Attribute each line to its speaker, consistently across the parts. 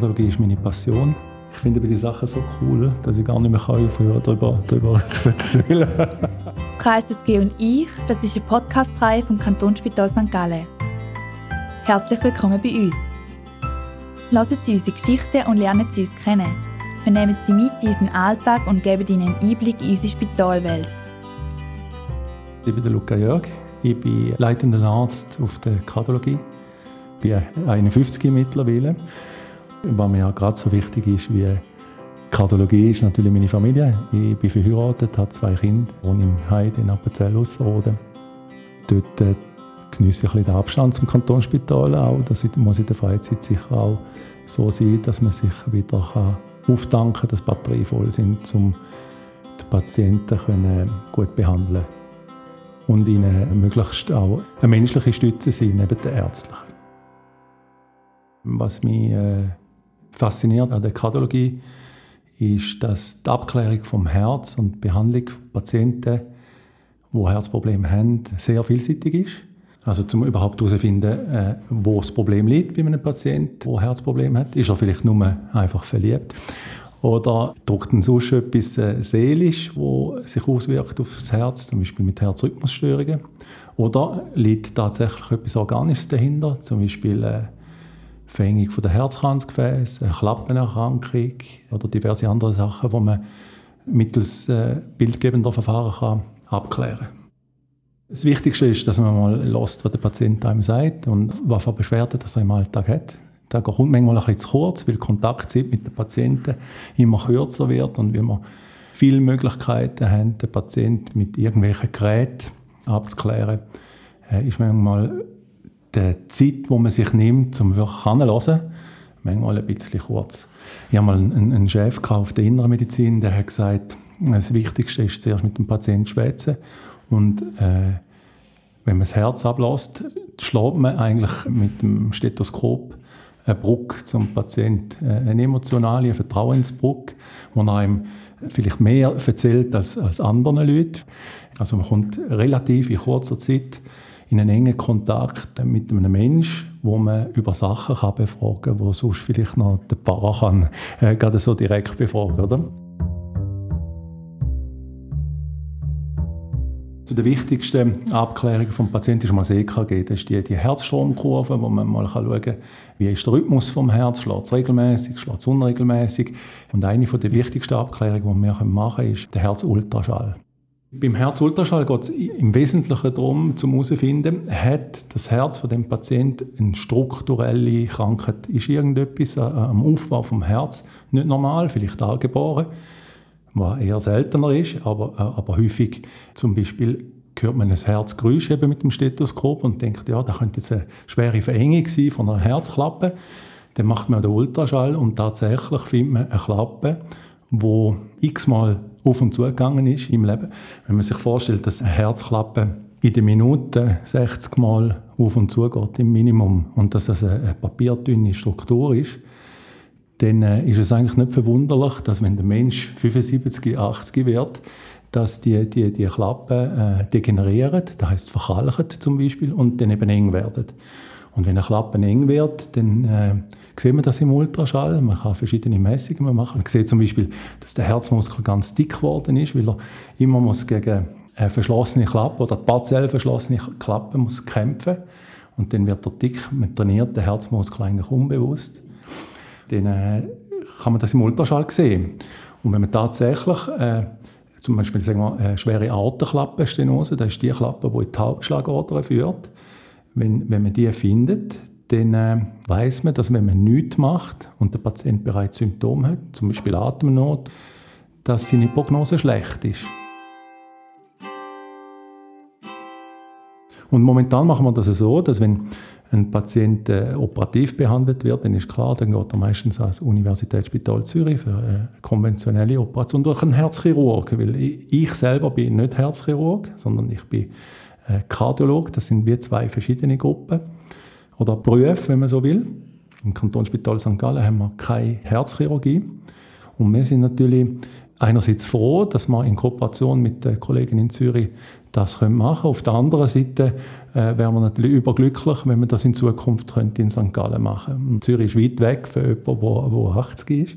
Speaker 1: Kardiologie ist meine Passion. Ich finde die Sachen so cool, dass ich gar nicht mehr aufhören darüber, darüber zu erzählen.
Speaker 2: Das KSSG und ich, das ist eine Podcast-Reihe vom Kantonsspital St. Gallen. Herzlich willkommen bei uns. Lassen Sie unsere Geschichten und lernen Sie uns kennen. Wir nehmen Sie mit in unseren Alltag und geben Ihnen einen Einblick in unsere Spitalwelt.
Speaker 1: Ich bin Luca Jörg, ich bin leitender Arzt auf der Kardiologie. Ich bin 51 mittlerweile. Was mir gerade so wichtig ist wie Kardiologie ist natürlich meine Familie. Ich bin verheiratet, habe zwei Kinder, wohne im Heide in Appenzell Ausserrhoden. Dort äh, genieße ich ein den Abstand zum Kantonsspital auch. Das muss in der Freizeit sicher auch so sein, dass man sich wieder kann auftanken kann, dass Batterien voll sind, um die Patienten können gut behandeln und ihnen möglichst auch eine menschliche Stütze sein, neben der ärztlichen. Was mich äh, fasziniert an der Kardiologie ist, dass die Abklärung vom Herz und die Behandlung von Patienten, die Herzprobleme haben, sehr vielseitig ist. Also zum überhaupt herauszufinden, äh, wo das Problem liegt bei einem Patienten, der Herzprobleme hat. Ist er vielleicht nur einfach verliebt? Oder drückt ihn sonst etwas äh, seelisch, wo sich auswirkt auf das Herz, zum Beispiel mit Herzrhythmusstörungen? Oder liegt tatsächlich etwas Organisches dahinter, zum Beispiel äh, Verengung der Herzkranzgefäße, eine Klappenerkrankung oder diverse andere Sachen, die man mittels äh, bildgebender Verfahren kann abklären kann. Das Wichtigste ist, dass man mal lässt, was der Patient einem sagt und was für Beschwerden er im Alltag hat. Da kommt manchmal ein bisschen zu kurz, weil die Kontaktzeit mit den Patienten immer kürzer wird und wir viele Möglichkeiten haben, den Patienten mit irgendwelchen Geräten abzuklären, äh, ist manchmal die Zeit, die man sich nimmt, um wirklich anzuhören, manchmal ein bisschen kurz. Ich habe mal einen, einen Chef auf der Inneren Medizin, der hat gesagt, das Wichtigste ist zuerst mit dem Patienten schwätzen und äh, wenn man das Herz ablässt, schlägt man eigentlich mit dem Stethoskop eine Brücke zum Patienten, äh, eine emotionale, eine Vertrauensbrücke, wo er einem vielleicht mehr erzählt als, als anderen Leuten. Also man kommt relativ in kurzer Zeit in einen engen Kontakt mit einem Menschen, wo man über Sachen kann befragen kann, wo sonst vielleicht noch der Pfarrer kann, äh, gerade so direkt befragen, oder? Zu der wichtigsten Abklärung des Patienten ist mal das EKG. Das ist die, die Herzstromkurve, wo man mal schauen kann, wie ist der Rhythmus vom Herz, schlägt es regelmäßig, schlägt es unregelmäßig. Und eine der wichtigsten Abklärungen, die wir machen können, ist der Herzultraschall. Beim Herzultraschall geht es im Wesentlichen darum, zum herauszufinden, hat das Herz von dem Patienten eine strukturelle Krankheit? Ist irgendetwas am Aufbau vom Herz nicht normal, vielleicht angeboren, was eher seltener ist, aber, äh, aber häufig zum Beispiel hört man ein Herzgeräusch eben mit dem Stethoskop und denkt, ja, da könnte jetzt eine schwere Verengung sein von einer Herzklappe. Dann macht man den Ultraschall und tatsächlich findet man eine Klappe, wo x-mal auf und zu gegangen ist im Leben. Wenn man sich vorstellt, dass eine Herzklappe in der Minute 60 Mal auf und zu geht, im Minimum, und dass das eine papierdünne Struktur ist, dann äh, ist es eigentlich nicht verwunderlich, dass wenn der Mensch 75, 80 wird, dass die, die, die Klappen äh, degenerieren, das heißt verkalken zum Beispiel, und dann eben eng werden. Und wenn eine Klappe eng wird, dann äh, sieht man das im Ultraschall. Man kann verschiedene Messungen machen. Man sieht zum Beispiel, dass der Herzmuskel ganz dick geworden ist, weil er immer muss gegen eine verschlossene Klappe oder partiell verschlossene Klappe muss kämpfen und dann wird er dick. Man trainiert den Herzmuskel eigentlich unbewusst. Dann äh, kann man das im Ultraschall sehen. Und wenn man tatsächlich äh, zum Beispiel sagen wir, eine schwere Aortenklappenstenose, das ist die Klappe, die in die Hauptschlagader führt, wenn, wenn man die findet, dann äh, weiß man, dass wenn man nichts macht und der Patient bereits Symptome hat, zum Beispiel Atemnot, dass seine Prognose schlecht ist. Und momentan machen wir das so, dass wenn ein Patient äh, operativ behandelt wird, dann ist klar, dann geht er meistens ans Universitätsspital Zürich für eine konventionelle Operation durch einen Herzchirurg. Weil ich, selber bin nicht Herzchirurg, sondern ich bin äh, Kardiolog. Das sind wie zwei verschiedene Gruppen oder Berufe, wenn man so will. Im Kantonsspital St. Gallen haben wir keine Herzchirurgie. Und wir sind natürlich einerseits froh, dass wir in Kooperation mit den Kollegen in Zürich das machen können. Auf der anderen Seite äh, wären wir natürlich überglücklich, wenn wir das in Zukunft könnte in St. Gallen machen könnten. Zürich ist weit weg für jemanden, der 80 ist.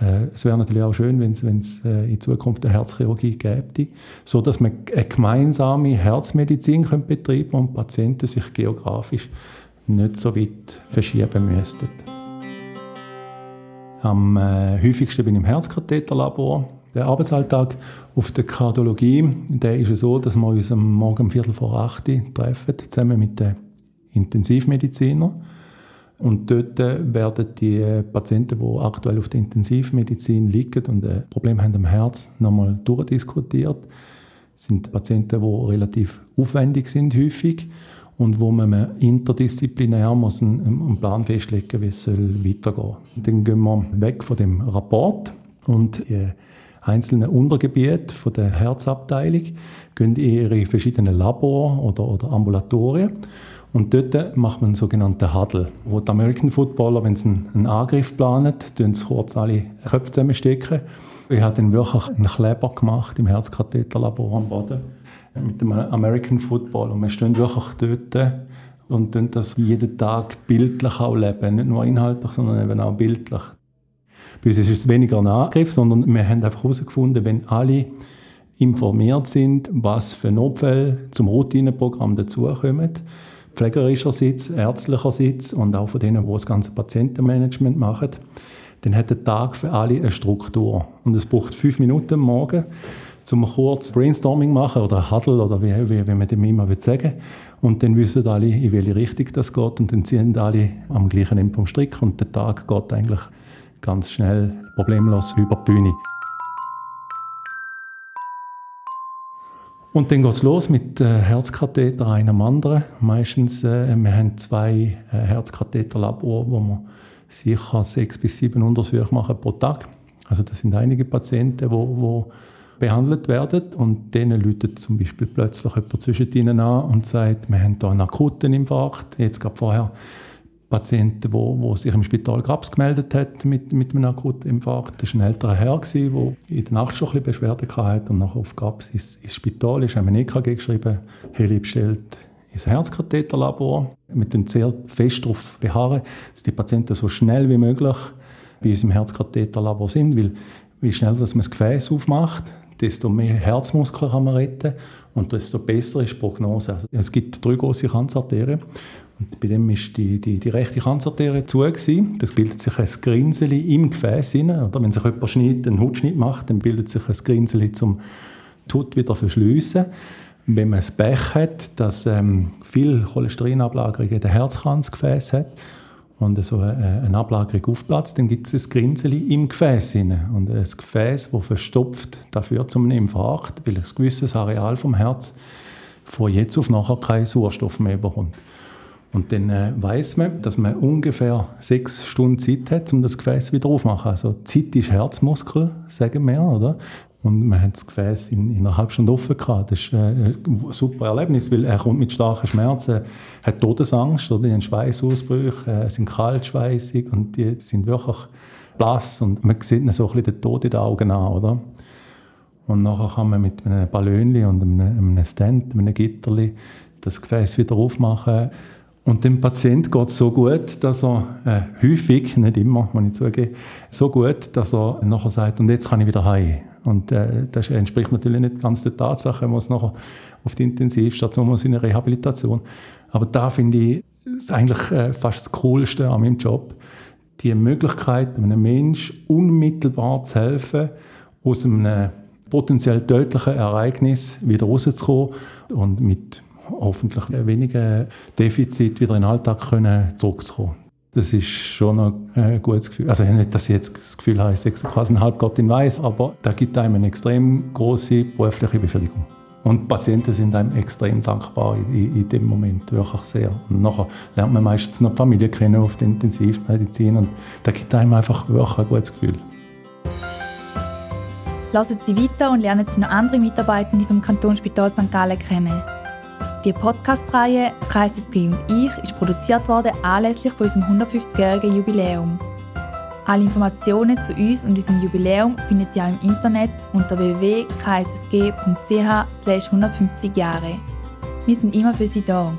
Speaker 1: Äh, es wäre natürlich auch schön, wenn es äh, in Zukunft eine Herzchirurgie gäbe, so dass man eine gemeinsame Herzmedizin betreiben und Patienten sich geografisch nicht so weit verschieben müssten. Am äh, häufigsten bin ich im Herzkatheterlabor. Der Arbeitsalltag auf der Kardiologie, der ist so, dass wir uns am Morgen um Viertel vor acht treffen, zusammen mit den Intensivmedizinern. Und dort werden die Patienten, die aktuell auf der Intensivmedizin liegen und ein Problem haben am Herz, nochmal durchdiskutiert. Das sind Patienten, die relativ aufwendig sind, häufig und wo man interdisziplinär muss einen, Plan festlegen wie es weitergehen soll. Dann gehen wir weg von dem Rapport und die einzelnen Untergebiete der Herzabteilung gehen in ihre verschiedenen Labor oder, oder Ambulatorien und dort macht man einen sogenannten Huddle, wo die American Footballer, wenn sie einen, Angriff planen, tun sie kurz alle Köpfe zusammenstecken. Ich habe dann wirklich einen Kleber gemacht im Herzkatheterlabor am Boden mit dem American Football und wir stehen wirklich dort und tun das jeden Tag bildlich auch leben, nicht nur inhaltlich, sondern eben auch bildlich. Bei uns ist es weniger ein Angriff, sondern wir haben einfach herausgefunden, wenn alle informiert sind, was für Notfälle zum Routineprogramm dazukommen, pflegerischer Sitz, ärztlicher Sitz und auch von denen, die das ganze Patientenmanagement machen, dann hat der Tag für alle eine Struktur. Und es braucht fünf Minuten am Morgen, um kurz Brainstorming machen oder Huddle oder wie, wie, wie man dem immer sagen Und dann wissen alle, in welche Richtung das geht und dann ziehen alle am gleichen Ende vom Strick und der Tag geht eigentlich ganz schnell problemlos über die Bühne. Und dann geht es los mit äh, Herzkatheter, einem anderen. Meistens, äh, wir haben zwei äh, Herzkatheterlabore, wo wir sicher sechs bis sieben Untersuchungen machen pro Tag. Also das sind einige Patienten, die behandelt werden und denen läutet zum Beispiel plötzlich jemand zwischen ihnen an und sagt, wir haben hier einen akuten Infarkt. Jetzt gerade vorher Patienten, wo, wo sich im Spital Grabs gemeldet hat mit, mit einem akuten Infarkt. Das war ein älterer Herr, der in der Nacht schon ein bisschen Beschwerden hatte und nachher auf Grabs ins, ins Spital ist, haben ein EKG geschrieben, Heli bestellt ins Herzkatheterlabor. Wir beharren sehr fest darauf, beharren, dass die Patienten so schnell wie möglich bei uns im Herzkatheterlabor sind, weil wie schnell dass man das Gefäß aufmacht, desto mehr Herzmuskeln kann man retten und desto besser ist die Prognose. Also, es gibt drei große Kranzarterien und bei dem ist die, die, die rechte Kranzarterie zu. Gewesen. Das bildet sich ein Grinseli im Gefäß. Oder wenn sich jemand schneidet, einen Hutschnitt macht, dann bildet sich ein Grinseli zum Tut wieder verschliessen. Wenn man das Pech hat, dass ähm, viel Cholesterinablagerung in den Herzkranzgefäß hat und so eine Ablagerung aufplatzt, dann gibt es ein Grinseli im Gefäß. Und ein Gefäß, das verstopft, dafür zum Infarkt, weil ein gewisses Areal vom Herz von jetzt auf nachher keinen Sauerstoff mehr bekommt. Und dann äh, weiß man, dass man ungefähr sechs Stunden Zeit hat, um das Gefäß wieder aufzumachen. Also Zeit ist Herzmuskel, sagen wir, oder? Und man hat das Gefäß in, in einer halben Stunde offen gehabt. Das ist äh, ein super Erlebnis, weil er kommt mit starken Schmerzen, hat Todesangst, oder? Die haben Schweißausbrüche, äh, sind kaltschweißig und die sind wirklich blass und man sieht so ein bisschen den Tod in den Augen an, oder? Und nachher kann man mit einem Ballonli und einem, einem Stand, einem Gitterli das Gefäß wieder aufmachen und dem Patient geht so gut, dass er äh, häufig, nicht immer, wenn ich zugebe, so gut, dass er nachher sagt, und jetzt kann ich wieder heim. Und äh, das entspricht natürlich nicht ganz der Tatsache, er muss nachher auf die Intensivstation, muss in eine Rehabilitation. Aber da finde ich, ist eigentlich äh, fast das Coolste an meinem Job, die Möglichkeit, einem Menschen unmittelbar zu helfen, aus einem potenziell tödlichen Ereignis wieder rauszukommen und mit hoffentlich weniger Defizit wieder in den Alltag können zurückzukommen. Das ist schon ein gutes Gefühl. Also nicht, dass ich jetzt das Gefühl habe, ich sei quasi ein Halbgott in Weiß, aber da gibt einem eine extrem große berufliche Befriedigung. Und die Patienten sind einem extrem dankbar in, in, dem Moment, wirklich sehr. Und nachher lernt man meistens noch die Familie kennen auf der Intensivmedizin und da gibt einem einfach wirklich ein gutes Gefühl.
Speaker 2: Lassen Sie weiter und lernen Sie noch andere Mitarbeitende vom Kantonsspital St. Gallen kennen. Die Podcast-Reihe «Kreises G und ich» ist produziert worden anlässlich von unserem 150-jährigen Jubiläum. Alle Informationen zu uns und unserem Jubiläum finden Sie auch im Internet unter www.kssg.ch 150 Jahre. Wir sind immer für Sie da.